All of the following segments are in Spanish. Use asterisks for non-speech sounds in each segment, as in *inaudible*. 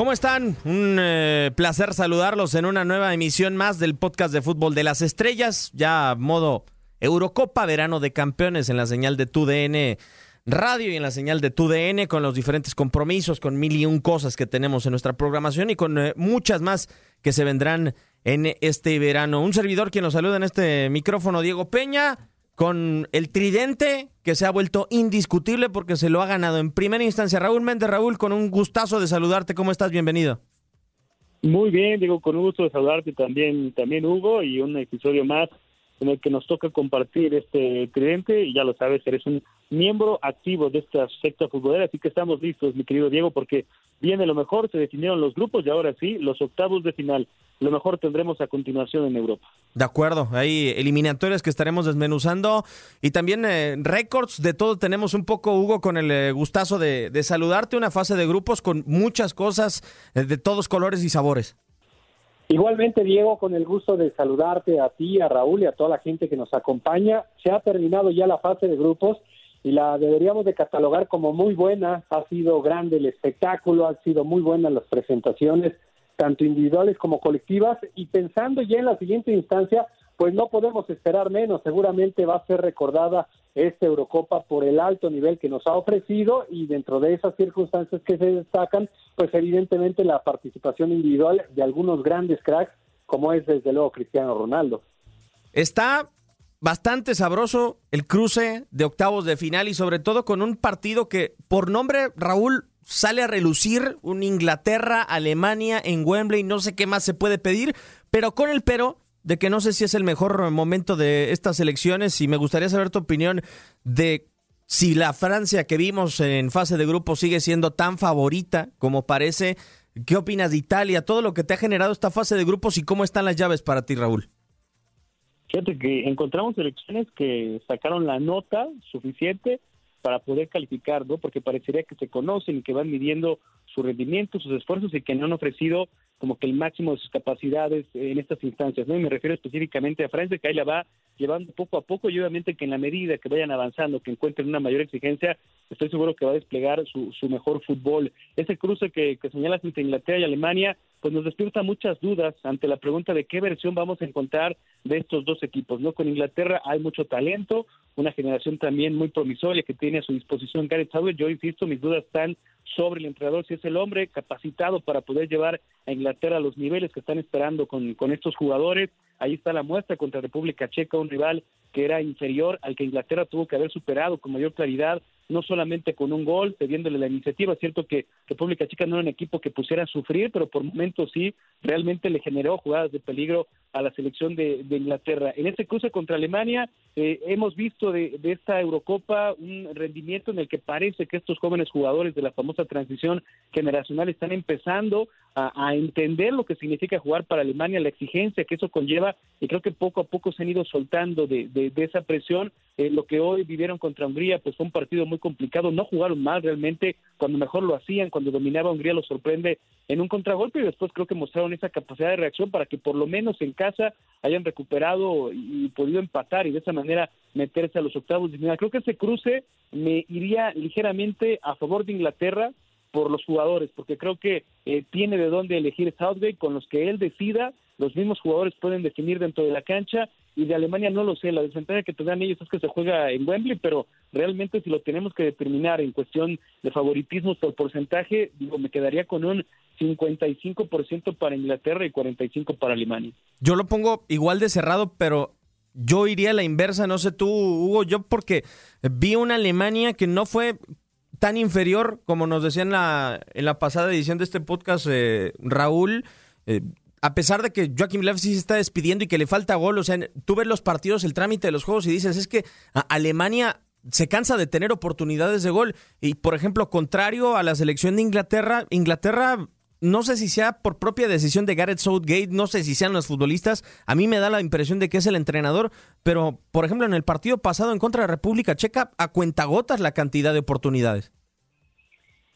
¿Cómo están? Un eh, placer saludarlos en una nueva emisión más del podcast de fútbol de las estrellas, ya modo Eurocopa, verano de campeones en la señal de TUDN Radio y en la señal de TUDN con los diferentes compromisos, con mil y un cosas que tenemos en nuestra programación y con eh, muchas más que se vendrán en este verano. Un servidor quien nos saluda en este micrófono, Diego Peña con el tridente que se ha vuelto indiscutible porque se lo ha ganado en primera instancia Raúl Méndez. Raúl, con un gustazo de saludarte. ¿Cómo estás? Bienvenido. Muy bien, digo, con un gusto de saludarte también, también Hugo, y un episodio más en el que nos toca compartir este tridente, y ya lo sabes, eres un miembro activo de esta secta futbolera, así que estamos listos, mi querido Diego, porque viene lo mejor, se definieron los grupos y ahora sí, los octavos de final. Lo mejor tendremos a continuación en Europa. De acuerdo, hay eliminatorias que estaremos desmenuzando y también eh, récords de todo. Tenemos un poco, Hugo, con el eh, gustazo de, de, saludarte, una fase de grupos con muchas cosas eh, de todos colores y sabores. Igualmente, Diego, con el gusto de saludarte a ti, a Raúl y a toda la gente que nos acompaña. Se ha terminado ya la fase de grupos y la deberíamos de catalogar como muy buena. Ha sido grande el espectáculo, han sido muy buenas las presentaciones, tanto individuales como colectivas. Y pensando ya en la siguiente instancia, pues no podemos esperar menos. Seguramente va a ser recordada esta Eurocopa por el alto nivel que nos ha ofrecido y dentro de esas circunstancias que se destacan, pues evidentemente la participación individual de algunos grandes cracks, como es desde luego Cristiano Ronaldo. Está bastante sabroso el cruce de octavos de final y sobre todo con un partido que por nombre Raúl sale a relucir un Inglaterra, Alemania en Wembley, no sé qué más se puede pedir, pero con el pero de que no sé si es el mejor momento de estas elecciones y me gustaría saber tu opinión de si la Francia que vimos en fase de grupo sigue siendo tan favorita como parece. ¿Qué opinas de Italia? Todo lo que te ha generado esta fase de grupos y cómo están las llaves para ti, Raúl. Fíjate que encontramos elecciones que sacaron la nota suficiente para poder calificar, ¿no? Porque parecería que se conocen y que van midiendo su rendimiento, sus esfuerzos y que no han ofrecido como que el máximo de sus capacidades en estas instancias, ¿no? Y me refiero específicamente a Francia, que ahí la va llevando poco a poco y obviamente que en la medida que vayan avanzando, que encuentren una mayor exigencia, estoy seguro que va a desplegar su, su mejor fútbol. Ese cruce que, que señalas entre Inglaterra y Alemania, pues nos despierta muchas dudas ante la pregunta de qué versión vamos a encontrar de estos dos equipos, ¿no? Con Inglaterra hay mucho talento, una generación también muy promisoria que tiene a su disposición Gareth Southgate. Yo insisto, mis dudas están sobre el entrenador, si es el hombre capacitado para poder llevar a Inglaterra a los niveles que están esperando con, con estos jugadores. Ahí está la muestra contra República Checa, un rival que era inferior al que Inglaterra tuvo que haber superado con mayor claridad, no solamente con un gol, cediéndole la iniciativa. Es cierto que República Checa no era un equipo que pusiera a sufrir, pero por momentos sí, realmente le generó jugadas de peligro a la selección de, de Inglaterra. En este cruce contra Alemania, eh, hemos visto de, de, esta Eurocopa un rendimiento en el que parece que estos jóvenes jugadores de la famosa transición generacional están empezando a, a entender lo que significa jugar para Alemania, la exigencia que eso conlleva, y creo que poco a poco se han ido soltando de, de, de esa presión. Eh, lo que hoy vivieron contra Hungría, pues fue un partido muy complicado, no jugaron mal realmente, cuando mejor lo hacían, cuando dominaba Hungría lo sorprende en un contragolpe y después creo que mostraron esa capacidad de reacción para que por lo menos en casa hayan recuperado y, y podido empatar y de esa manera meterse a los octavos de final. Creo que ese cruce me iría ligeramente a favor de Inglaterra por los jugadores, porque creo que eh, tiene de dónde elegir Southgate con los que él decida, los mismos jugadores pueden definir dentro de la cancha y de Alemania no lo sé, la desventaja que tendrán ellos es que se juega en Wembley, pero realmente si lo tenemos que determinar en cuestión de favoritismo por porcentaje, digo, me quedaría con un 55% para Inglaterra y 45% para Alemania. Yo lo pongo igual de cerrado, pero yo iría a la inversa, no sé tú, Hugo, yo porque vi una Alemania que no fue tan inferior como nos decía en la, en la pasada edición de este podcast eh, Raúl. Eh, a pesar de que Joaquim Löw sí se está despidiendo y que le falta gol, o sea, tú ves los partidos, el trámite de los juegos y dices, es que Alemania se cansa de tener oportunidades de gol. Y, por ejemplo, contrario a la selección de Inglaterra, Inglaterra no sé si sea por propia decisión de Gareth Southgate, no sé si sean los futbolistas, a mí me da la impresión de que es el entrenador, pero por ejemplo en el partido pasado en contra de República Checa, a cuentagotas la cantidad de oportunidades.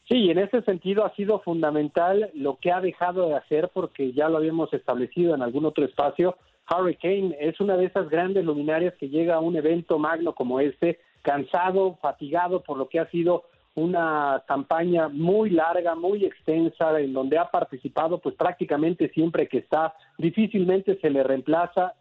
Sí, en ese sentido ha sido fundamental lo que ha dejado de hacer porque ya lo habíamos establecido en algún otro espacio. Harry Kane es una de esas grandes luminarias que llega a un evento magno como este cansado, fatigado por lo que ha sido una campaña muy larga, muy extensa, en donde ha participado pues prácticamente siempre que está, difícilmente se le reemplaza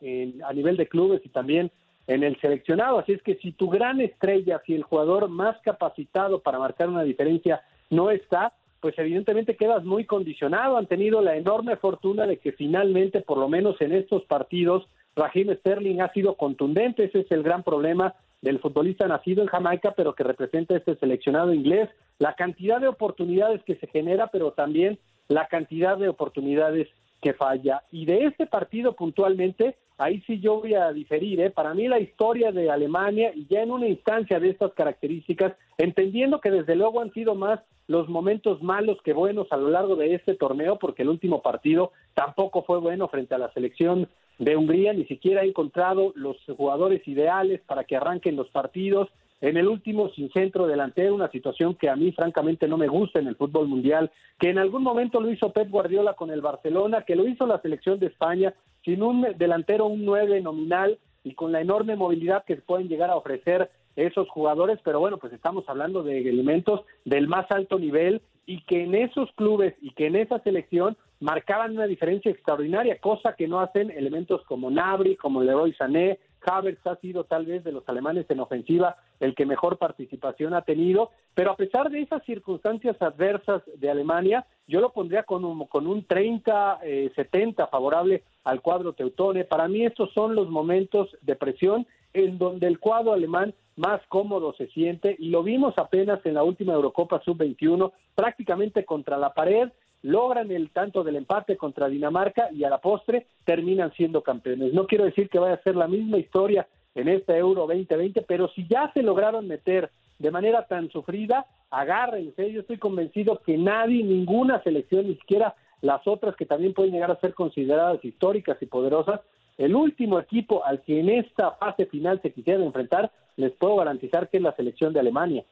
a nivel de clubes y también en el seleccionado. Así es que si tu gran estrella, si el jugador más capacitado para marcar una diferencia no está, pues evidentemente quedas muy condicionado. Han tenido la enorme fortuna de que finalmente, por lo menos en estos partidos, Raheem Sterling ha sido contundente. Ese es el gran problema del futbolista nacido en Jamaica, pero que representa este seleccionado inglés, la cantidad de oportunidades que se genera, pero también la cantidad de oportunidades que falla. Y de este partido puntualmente, ahí sí yo voy a diferir. ¿eh? Para mí la historia de Alemania, y ya en una instancia de estas características, entendiendo que desde luego han sido más los momentos malos que buenos a lo largo de este torneo, porque el último partido tampoco fue bueno frente a la selección de Hungría, ni siquiera ha encontrado los jugadores ideales para que arranquen los partidos. En el último, sin centro delantero, una situación que a mí francamente no me gusta en el fútbol mundial, que en algún momento lo hizo Pep Guardiola con el Barcelona, que lo hizo la selección de España, sin un delantero, un nueve nominal y con la enorme movilidad que pueden llegar a ofrecer esos jugadores, pero bueno, pues estamos hablando de elementos del más alto nivel y que en esos clubes y que en esa selección marcaban una diferencia extraordinaria, cosa que no hacen elementos como Nabri, como Leroy Sané, Havertz ha sido tal vez de los alemanes en ofensiva el que mejor participación ha tenido, pero a pesar de esas circunstancias adversas de Alemania, yo lo pondría con un, con un 30-70 eh, favorable al cuadro teutone. Para mí estos son los momentos de presión en donde el cuadro alemán más cómodo se siente y lo vimos apenas en la última Eurocopa Sub-21, prácticamente contra la pared, logran el tanto del empate contra Dinamarca y a la postre terminan siendo campeones. No quiero decir que vaya a ser la misma historia en este Euro 2020, pero si ya se lograron meter de manera tan sufrida, agárrense. Yo estoy convencido que nadie, ninguna selección, ni siquiera las otras que también pueden llegar a ser consideradas históricas y poderosas, el último equipo al que en esta fase final se quisieran enfrentar, les puedo garantizar que es la selección de Alemania.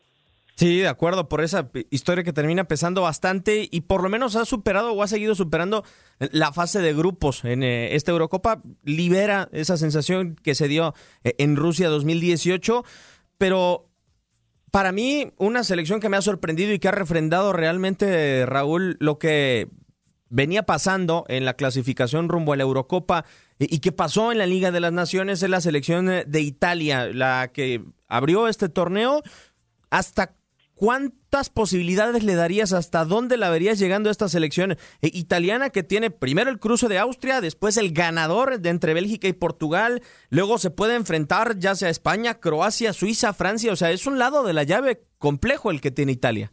Sí, de acuerdo, por esa historia que termina pesando bastante y por lo menos ha superado o ha seguido superando la fase de grupos en eh, esta Eurocopa, libera esa sensación que se dio eh, en Rusia 2018, pero para mí una selección que me ha sorprendido y que ha refrendado realmente, Raúl, lo que venía pasando en la clasificación rumbo a la Eurocopa y que pasó en la Liga de las Naciones es la selección de Italia, la que abrió este torneo. ¿Hasta ¿cuántas posibilidades le darías? ¿Hasta dónde la verías llegando a esta selección eh, italiana que tiene primero el cruce de Austria, después el ganador de entre Bélgica y Portugal, luego se puede enfrentar ya sea España, Croacia, Suiza, Francia, o sea, es un lado de la llave complejo el que tiene Italia.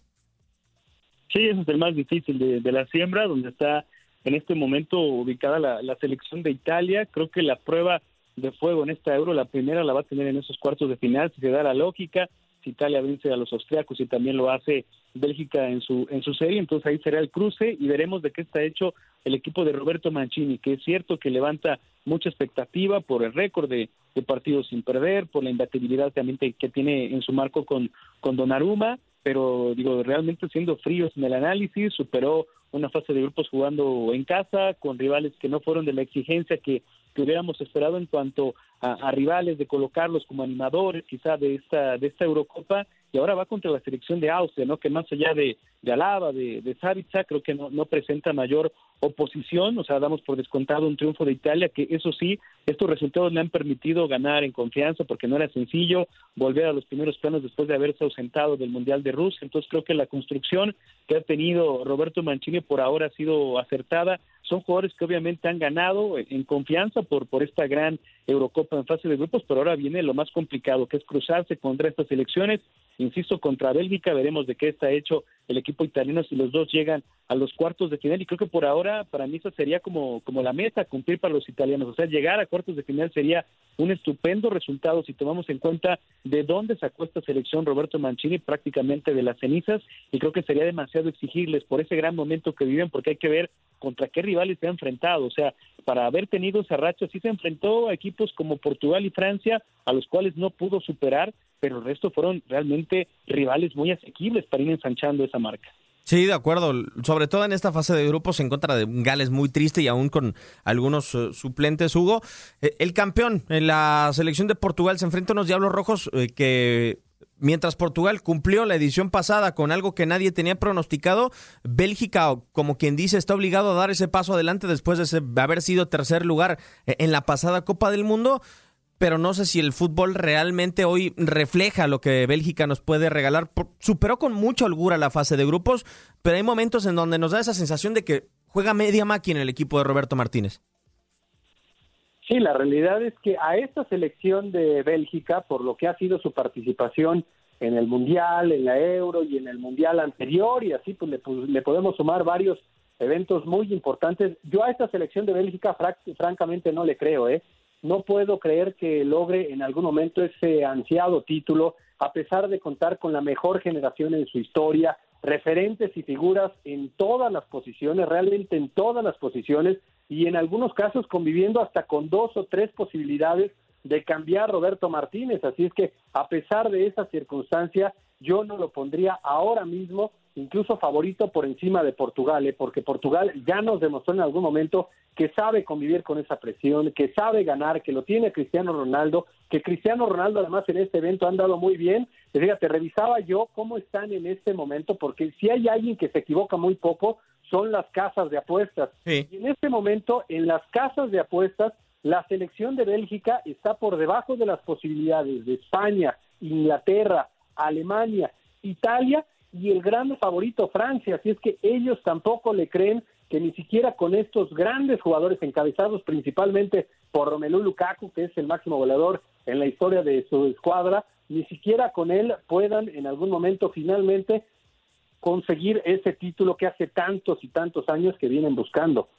Sí, ese es el más difícil de, la siembra, donde está en este momento ubicada la, la selección de Italia. Creo que la prueba de fuego en esta Euro, la primera la va a tener en esos cuartos de final, si se da la lógica, Italia vence a los austriacos y también lo hace Bélgica en su en su serie, entonces ahí será el cruce y veremos de qué está hecho el equipo de Roberto Mancini, que es cierto que levanta mucha expectativa por el récord de, partidos sin perder, por la imbatibilidad también que tiene en su marco con, con Donnarumma, pero digo, realmente siendo fríos en el análisis, superó una fase de grupos jugando en casa, con rivales que no fueron de la exigencia que hubiéramos esperado en cuanto a, rivales de colocarlos como animadores quizá de esta de esta Eurocopa y ahora va contra la selección de Austria, ¿no? Que más allá de, de Alaba, de, de Savica, creo que no, no presenta mayor oposición, o sea, damos por descontado un triunfo de Italia, que eso sí, estos resultados le han permitido ganar en confianza, porque no era sencillo volver a los primeros planos después de haberse ausentado del Mundial de Rusia, entonces creo que la construcción que ha tenido Roberto Mancini por ahora ha sido acertada, son jugadores que obviamente han ganado en confianza por, por esta gran Eurocopa en fase de grupos, pero ahora viene lo más complicado, que es cruzarse contra estas elecciones. Insisto, contra Bélgica veremos de qué está hecho el equipo italiano si los dos llegan a los cuartos de final. Y creo que por ahora para mí eso sería como, como la meta cumplir para los italianos, o sea, llegar a cuartos de final sería un estupendo resultado si tomamos en cuenta de dónde sacó esta selección Roberto Mancini prácticamente de las cenizas. Y creo que sería demasiado exigirles por ese gran momento que viven porque hay que ver contra qué se ha enfrentado, o sea, para haber tenido esa racha sí se enfrentó a equipos como Portugal y Francia a los cuales no pudo superar, pero el resto fueron realmente rivales muy asequibles para ir ensanchando esa marca. Sí, de acuerdo. Sobre todo en esta fase de grupos en contra de Gales muy triste y aún con algunos eh, suplentes, Hugo. Eh, el campeón en la selección de Portugal se enfrenta a unos Diablos Rojos eh, que mientras Portugal cumplió la edición pasada con algo que nadie tenía pronosticado, Bélgica, como quien dice, está obligado a dar ese paso adelante después de haber sido tercer lugar en la pasada Copa del Mundo pero no sé si el fútbol realmente hoy refleja lo que Bélgica nos puede regalar. Superó con mucha holgura la fase de grupos, pero hay momentos en donde nos da esa sensación de que juega media máquina el equipo de Roberto Martínez. Sí, la realidad es que a esta selección de Bélgica, por lo que ha sido su participación en el Mundial, en la Euro y en el Mundial anterior, y así pues le, le podemos sumar varios eventos muy importantes. Yo a esta selección de Bélgica, francamente, no le creo, ¿eh? no puedo creer que logre en algún momento ese ansiado título, a pesar de contar con la mejor generación en su historia, referentes y figuras en todas las posiciones, realmente en todas las posiciones, y en algunos casos conviviendo hasta con dos o tres posibilidades de cambiar Roberto Martínez. Así es que, a pesar de esa circunstancia, yo no lo pondría ahora mismo incluso favorito por encima de Portugal, ¿eh? porque Portugal ya nos demostró en algún momento que sabe convivir con esa presión, que sabe ganar, que lo tiene Cristiano Ronaldo, que Cristiano Ronaldo además en este evento ha andado muy bien. Fíjate, revisaba yo cómo están en este momento, porque si hay alguien que se equivoca muy poco, son las casas de apuestas. Y en este momento, en las casas de apuestas, la selección de Bélgica está por debajo de las posibilidades de España, Inglaterra, Alemania, Italia y el gran favorito Francia, así es que ellos tampoco le creen que ni siquiera con estos grandes jugadores encabezados principalmente por Romelu Lukaku, que es el máximo goleador en la historia de su escuadra, ni siquiera con él puedan en algún momento finalmente conseguir ese título que hace tantos y tantos años que vienen buscando.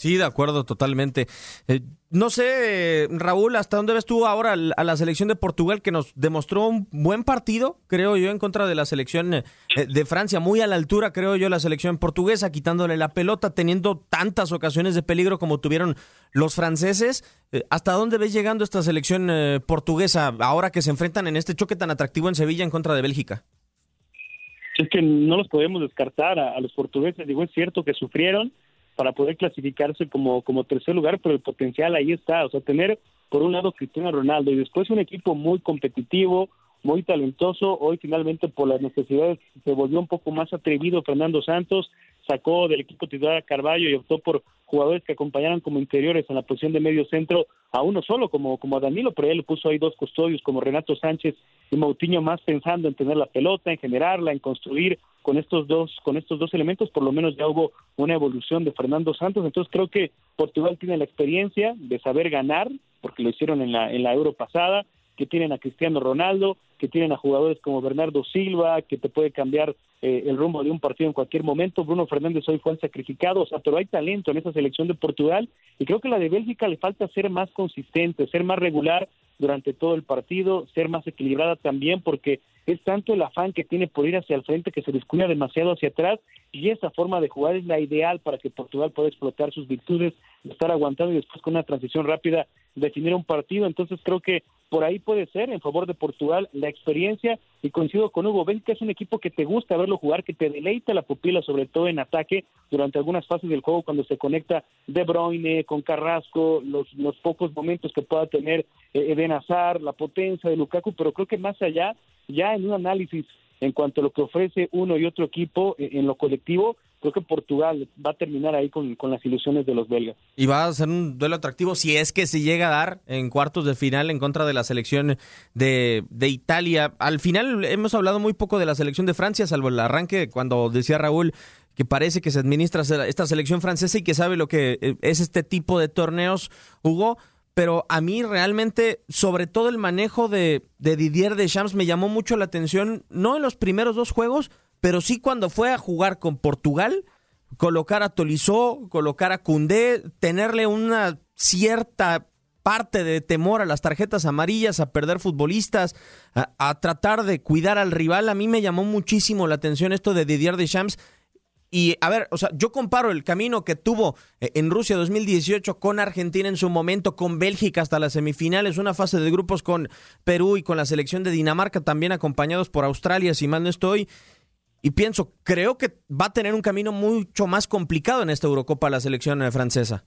Sí, de acuerdo, totalmente. Eh, no sé, Raúl, ¿hasta dónde ves tú ahora a la selección de Portugal que nos demostró un buen partido, creo yo, en contra de la selección eh, de Francia? Muy a la altura, creo yo, la selección portuguesa, quitándole la pelota, teniendo tantas ocasiones de peligro como tuvieron los franceses. Eh, ¿Hasta dónde ves llegando esta selección portuguesa ahora que se enfrentan en este choque tan atractivo en Sevilla en contra de Bélgica? Es que no los podemos descartar a los portugueses. Digo, es cierto que sufrieron para poder clasificarse como, como tercer lugar, pero el potencial ahí está. O sea, tener por un lado Cristiano Ronaldo y después un equipo muy competitivo, muy talentoso. Hoy finalmente por las necesidades se volvió un poco más atrevido Fernando Santos, sacó del equipo titular a Carballo y optó por jugadores que acompañaran como interiores en la posición de medio centro a uno solo, como, como a Danilo, pero él puso ahí dos custodios como Renato Sánchez y Moutinho más pensando en tener la pelota, en generarla, en construir con estos dos, con estos dos elementos, por lo menos ya hubo una evolución de Fernando Santos, entonces creo que Portugal tiene la experiencia de saber ganar, porque lo hicieron en la, en la Euro pasada, que tienen a Cristiano Ronaldo, que tienen a jugadores como Bernardo Silva, que te puede cambiar eh, el rumbo de un partido en cualquier momento. Bruno Fernández hoy fue el sacrificado, o sea, pero hay talento en esa selección de Portugal y creo que la de Bélgica le falta ser más consistente, ser más regular durante todo el partido, ser más equilibrada también, porque es tanto el afán que tiene por ir hacia el frente que se descuida demasiado hacia atrás y esa forma de jugar es la ideal para que Portugal pueda explotar sus virtudes, estar aguantando y después con una transición rápida definir un partido. Entonces creo que por ahí puede ser en favor de Portugal la experiencia y coincido con Hugo, que es un equipo que te gusta verlo jugar, que te deleita la pupila, sobre todo en ataque, durante algunas fases del juego cuando se conecta De Bruyne con Carrasco, los, los pocos momentos que pueda tener eh, Eden Hazard, la potencia de Lukaku, pero creo que más allá, ya en un análisis en cuanto a lo que ofrece uno y otro equipo eh, en lo colectivo, creo que Portugal va a terminar ahí con, las ilusiones de los belgas. Y va a ser un duelo atractivo si es que se llega a dar en cuartos de final en contra de la selección de, de Italia. Al final hemos hablado muy poco de la selección de Francia, salvo el arranque cuando decía Raúl que parece que se administra esta selección francesa y que sabe lo que eh, es este tipo de torneos, Hugo pero a mí realmente, sobre todo el manejo de, de Didier Deschamps, me llamó mucho la atención, no en los primeros dos juegos, pero sí cuando fue a jugar con Portugal, colocar a Tolizó, colocar a Cundé, tenerle una cierta parte de temor a las tarjetas amarillas, a perder futbolistas, a, tratar de cuidar al rival. A mí me llamó muchísimo la atención esto de Didier Deschamps. Y a ver, o sea, yo comparo el camino que tuvo eh, en Rusia 2018 con Argentina en su momento, con Bélgica hasta las semifinales, una fase de grupos con Perú y con la selección de Dinamarca también acompañados por Australia, si mal no estoy. Y pienso, creo que va a tener un camino mucho más complicado en esta Eurocopa la selección eh, francesa.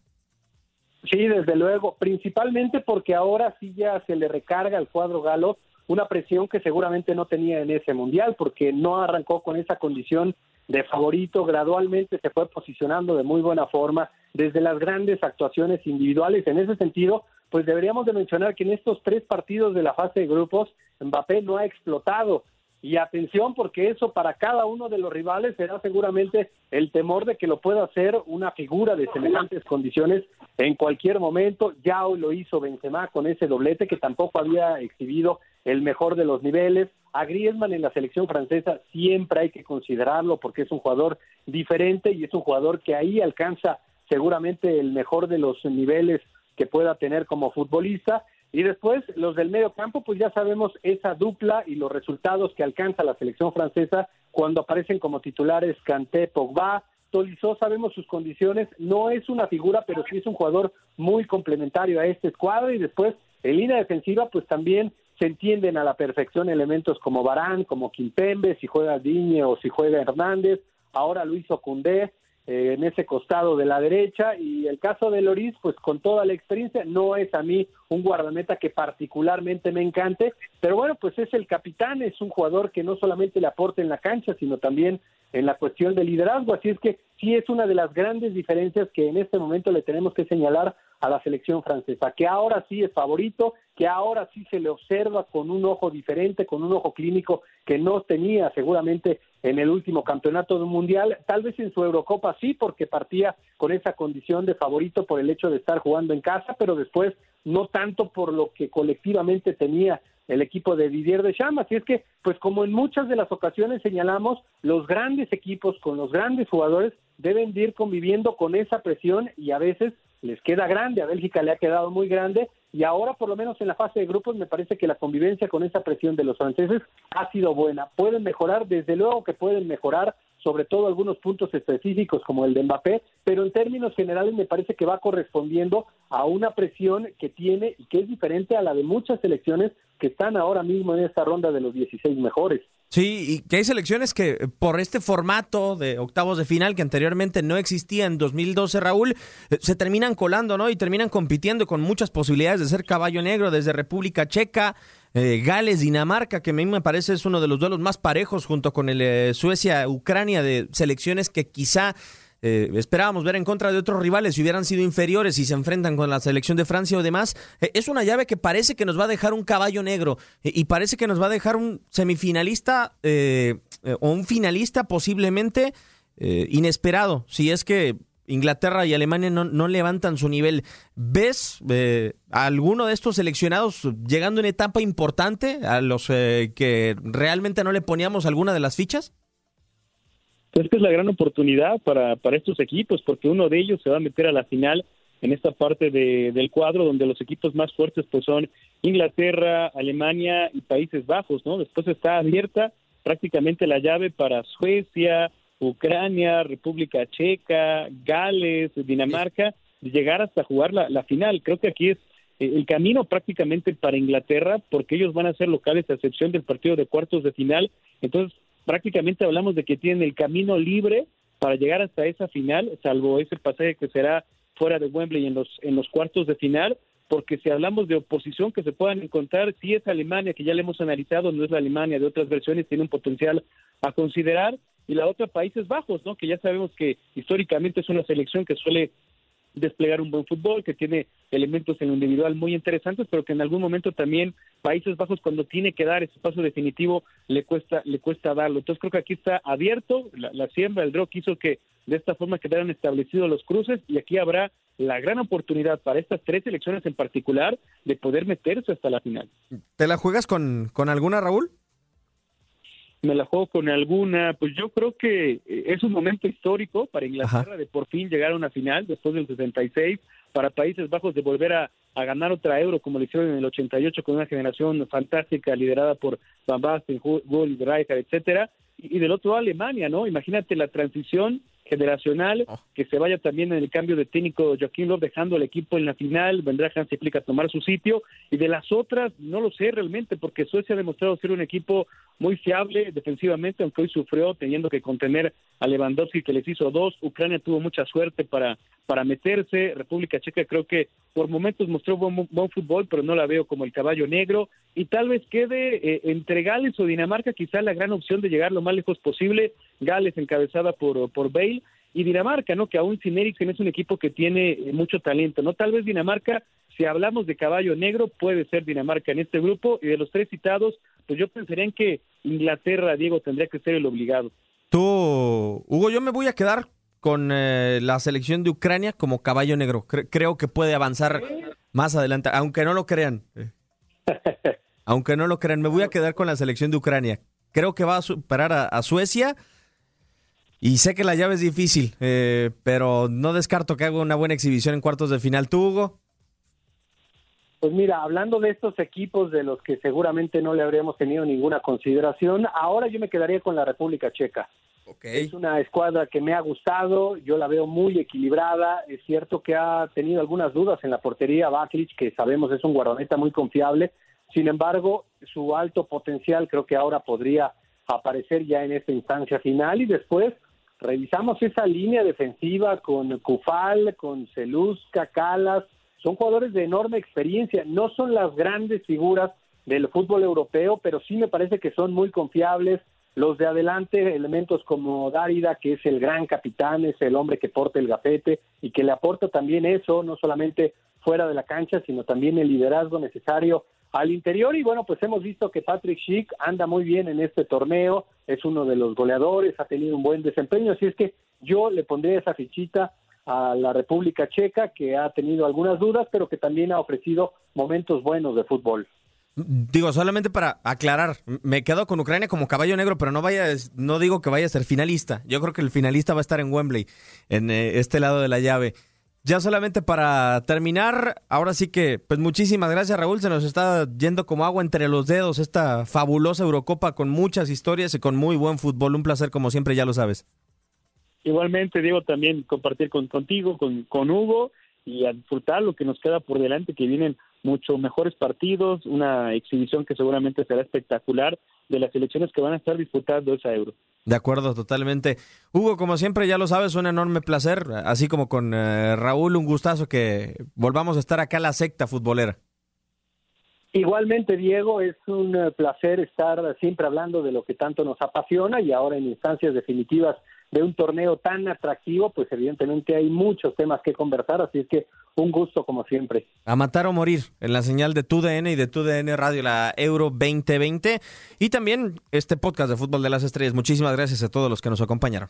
Sí, desde luego, principalmente porque ahora sí ya se le recarga al cuadro galo una presión que seguramente no tenía en ese mundial, porque no arrancó con esa condición de favorito, gradualmente se fue posicionando de muy buena forma desde las grandes actuaciones individuales. En ese sentido, pues deberíamos de mencionar que en estos tres partidos de la fase de grupos, Mbappé no ha explotado y atención porque eso para cada uno de los rivales será seguramente el temor de que lo pueda hacer una figura de semejantes condiciones en cualquier momento. Ya hoy lo hizo Benzema con ese doblete que tampoco había exhibido el mejor de los niveles. A Griezmann en la selección francesa siempre hay que considerarlo porque es un jugador diferente y es un jugador que ahí alcanza seguramente el mejor de los niveles que pueda tener como futbolista y después, los del medio campo, pues ya sabemos esa dupla y los resultados que alcanza la selección francesa cuando aparecen como titulares Kanté, Pogba, Tolizó, sabemos sus condiciones, no es una figura, pero sí es un jugador muy complementario a este escuadro y después en línea defensiva, pues también se entienden a la perfección elementos como Barán, como Kimpembe, si juega Diñe o si juega Hernández, ahora Luis Ocundé, eh, en ese costado de la derecha y el caso de Loris pues con toda la experiencia no es a mí un guardameta que particularmente me encante pero bueno pues es el capitán es un jugador que no solamente le aporta en la cancha sino también en la cuestión de liderazgo así es que sí es una de las grandes diferencias que en este momento le tenemos que señalar a la selección francesa que ahora sí es favorito que ahora sí se le observa con un ojo diferente con un ojo clínico que no tenía seguramente en el último campeonato mundial, tal vez en su Eurocopa sí, porque partía con esa condición de favorito por el hecho de estar jugando en casa, pero después no tanto por lo que colectivamente tenía el equipo de Didier Deschamps, así es que, pues como en muchas de las ocasiones señalamos, los grandes equipos con los grandes jugadores deben de ir conviviendo con esa presión y a veces les queda grande, a Bélgica le ha quedado muy grande y ahora por lo menos en la fase de grupos me parece que la convivencia con esa presión de los franceses ha sido buena. Pueden mejorar, desde luego que pueden mejorar, sobre todo algunos puntos específicos como el de Mbappé, pero en términos generales me parece que va correspondiendo a una presión que tiene y que es diferente a la de muchas selecciones que están ahora mismo en esta ronda de los 16 mejores. Sí, y que hay selecciones que eh, por este formato de octavos de final que anteriormente no existía en 2012, Raúl, eh, se terminan colando, ¿no? Y terminan compitiendo con muchas posibilidades de ser caballo negro desde República Checa, eh, Gales, Dinamarca, que a mí me parece es uno de los duelos más parejos junto con el Suecia-Ucrania de selecciones que quizá eh, esperábamos ver en contra de otros rivales si hubieran sido inferiores y se enfrentan con la selección de Francia o demás. Eh, es una llave que parece que nos va a dejar un caballo negro eh, y parece que nos va a dejar un semifinalista o un finalista posiblemente inesperado. Si es que Inglaterra y Alemania no, levantan su nivel. ¿Ves a alguno de estos seleccionados llegando en etapa importante a los que realmente no le poníamos alguna de las fichas? Pues que es la gran oportunidad para, para estos equipos, porque uno de ellos se va a meter a la final en esta parte de, del cuadro, donde los equipos más fuertes pues son Inglaterra, Alemania y Países Bajos, ¿no? Después está abierta prácticamente la llave para Suecia, Ucrania, República Checa, Gales, Dinamarca, llegar hasta jugar la, la final. Creo que aquí es eh, el camino prácticamente para Inglaterra, porque ellos van a ser locales a excepción del partido de cuartos de final. Entonces, prácticamente hablamos de que tienen el camino libre para llegar hasta esa final, salvo ese pasaje que será fuera de Wembley en los, en los cuartos de final, porque si hablamos de oposición que se puedan encontrar, si es Alemania, que ya le hemos analizado, no es la Alemania de otras versiones, tiene un potencial a considerar, y la otra Países Bajos, ¿no? que ya sabemos que históricamente es una selección que suele desplegar un buen fútbol, que tiene elementos en lo individual muy interesantes, pero que en algún momento también Países Bajos cuando tiene que dar ese paso definitivo le cuesta le cuesta darlo. Entonces creo que aquí está abierto la, siembra, el draw hizo que de esta forma quedaran establecidos los cruces y aquí habrá la gran oportunidad para estas tres elecciones en particular de poder meterse hasta la final. ¿Te la juegas con, con alguna, Raúl? Me la juego con alguna, pues yo creo que eh, es un momento histórico para Inglaterra de por fin llegar a una final después del 66, para Países Bajos de volver a, ganar otra euro como lo hicieron en el 88 con una generación fantástica liderada por Van Basten, Gull, Rijkaard, etcétera, y, y del otro Alemania, ¿no? Imagínate la transición generacional, oh. que se vaya también en el cambio de técnico Joaquín Love dejando el equipo en la final, vendrá Hansi Flick a tomar su sitio, y de las otras no lo sé realmente, porque Suecia ha demostrado ser un equipo muy fiable defensivamente, aunque hoy sufrió teniendo que contener a Lewandowski que les hizo dos, Ucrania tuvo mucha suerte para, para meterse, República Checa creo que por momentos mostró buen, buen fútbol, pero no la veo como el caballo negro, y tal vez quede eh, entre Gales o Dinamarca quizá la gran opción de llegar lo más lejos posible, Gales encabezada por, por Bale, y Dinamarca, ¿no? Que aún sin Eriksen es un equipo que tiene eh, mucho talento, ¿no? Tal vez Dinamarca, si hablamos de caballo negro, puede ser Dinamarca en este grupo y de los tres citados, pues yo pensaría en que Inglaterra, Diego, tendría que ser el obligado. Tú, Hugo, yo me voy a quedar con eh, la selección de Ucrania como caballo negro. creo que puede avanzar más adelante, aunque no lo crean. *laughs* aunque no lo crean, me voy a quedar con la selección de Ucrania. Creo que va a superar a Suecia y sé que la llave es difícil, eh, pero no descarto que haga una buena exhibición en cuartos de final. ¿Tú, Hugo? Pues mira, hablando de estos equipos de los que seguramente no le habríamos tenido ninguna consideración, ahora yo me quedaría con la República Checa. Es una escuadra que me ha gustado, yo la veo muy equilibrada. Es cierto que ha tenido algunas dudas en la portería Baklic, que sabemos es un guardameta muy confiable. Sin embargo, su alto potencial creo que ahora podría aparecer ya en esta instancia final y después revisamos esa línea defensiva con Cufal, con Celusca, Calas, son jugadores de enorme experiencia, no son las grandes figuras del fútbol europeo, pero sí me parece que son muy confiables. Los de adelante, elementos como Dárida, que es el gran capitán, es el hombre que porta el gafete y que le aporta también eso, no solamente fuera de la cancha, sino también el liderazgo necesario al interior. Y bueno, pues hemos visto que Patrick Schick anda muy bien en este torneo, es uno de los goleadores, ha tenido un buen desempeño, así es que yo le pondría esa fichita a la República Checa que ha tenido algunas dudas, pero que también ha ofrecido momentos buenos de fútbol. Digo, solamente para aclarar, me quedo con Ucrania como caballo negro, pero no vaya, no digo que vaya a ser finalista. Yo creo que el finalista va a estar en Wembley, en eh, este lado de la llave. Ya solamente para terminar, ahora sí que, pues muchísimas gracias Raúl, se nos está yendo como agua entre los dedos esta fabulosa Eurocopa con muchas historias y con muy buen fútbol. Un placer como siempre, ya lo sabes. Igualmente, Diego, también compartir con, contigo, con, con Hugo y a disfrutar lo que nos queda por delante, que vienen mucho mejores partidos, una exhibición que seguramente será espectacular de las elecciones que van a estar disputando esa euro. De acuerdo, totalmente. Hugo, como siempre, ya lo sabes, un enorme placer, así como con eh, Raúl, un gustazo que volvamos a estar acá la secta futbolera. Igualmente, Diego, es un eh, placer estar siempre hablando de lo que tanto nos apasiona y ahora en instancias definitivas de un torneo tan atractivo, pues evidentemente hay muchos temas que conversar, así es que un gusto como siempre. A matar o morir en la señal de TUDN y de TUDN Radio, la Euro 2020 y también este podcast de Fútbol de las Estrellas. Muchísimas gracias a todos los que nos acompañaron.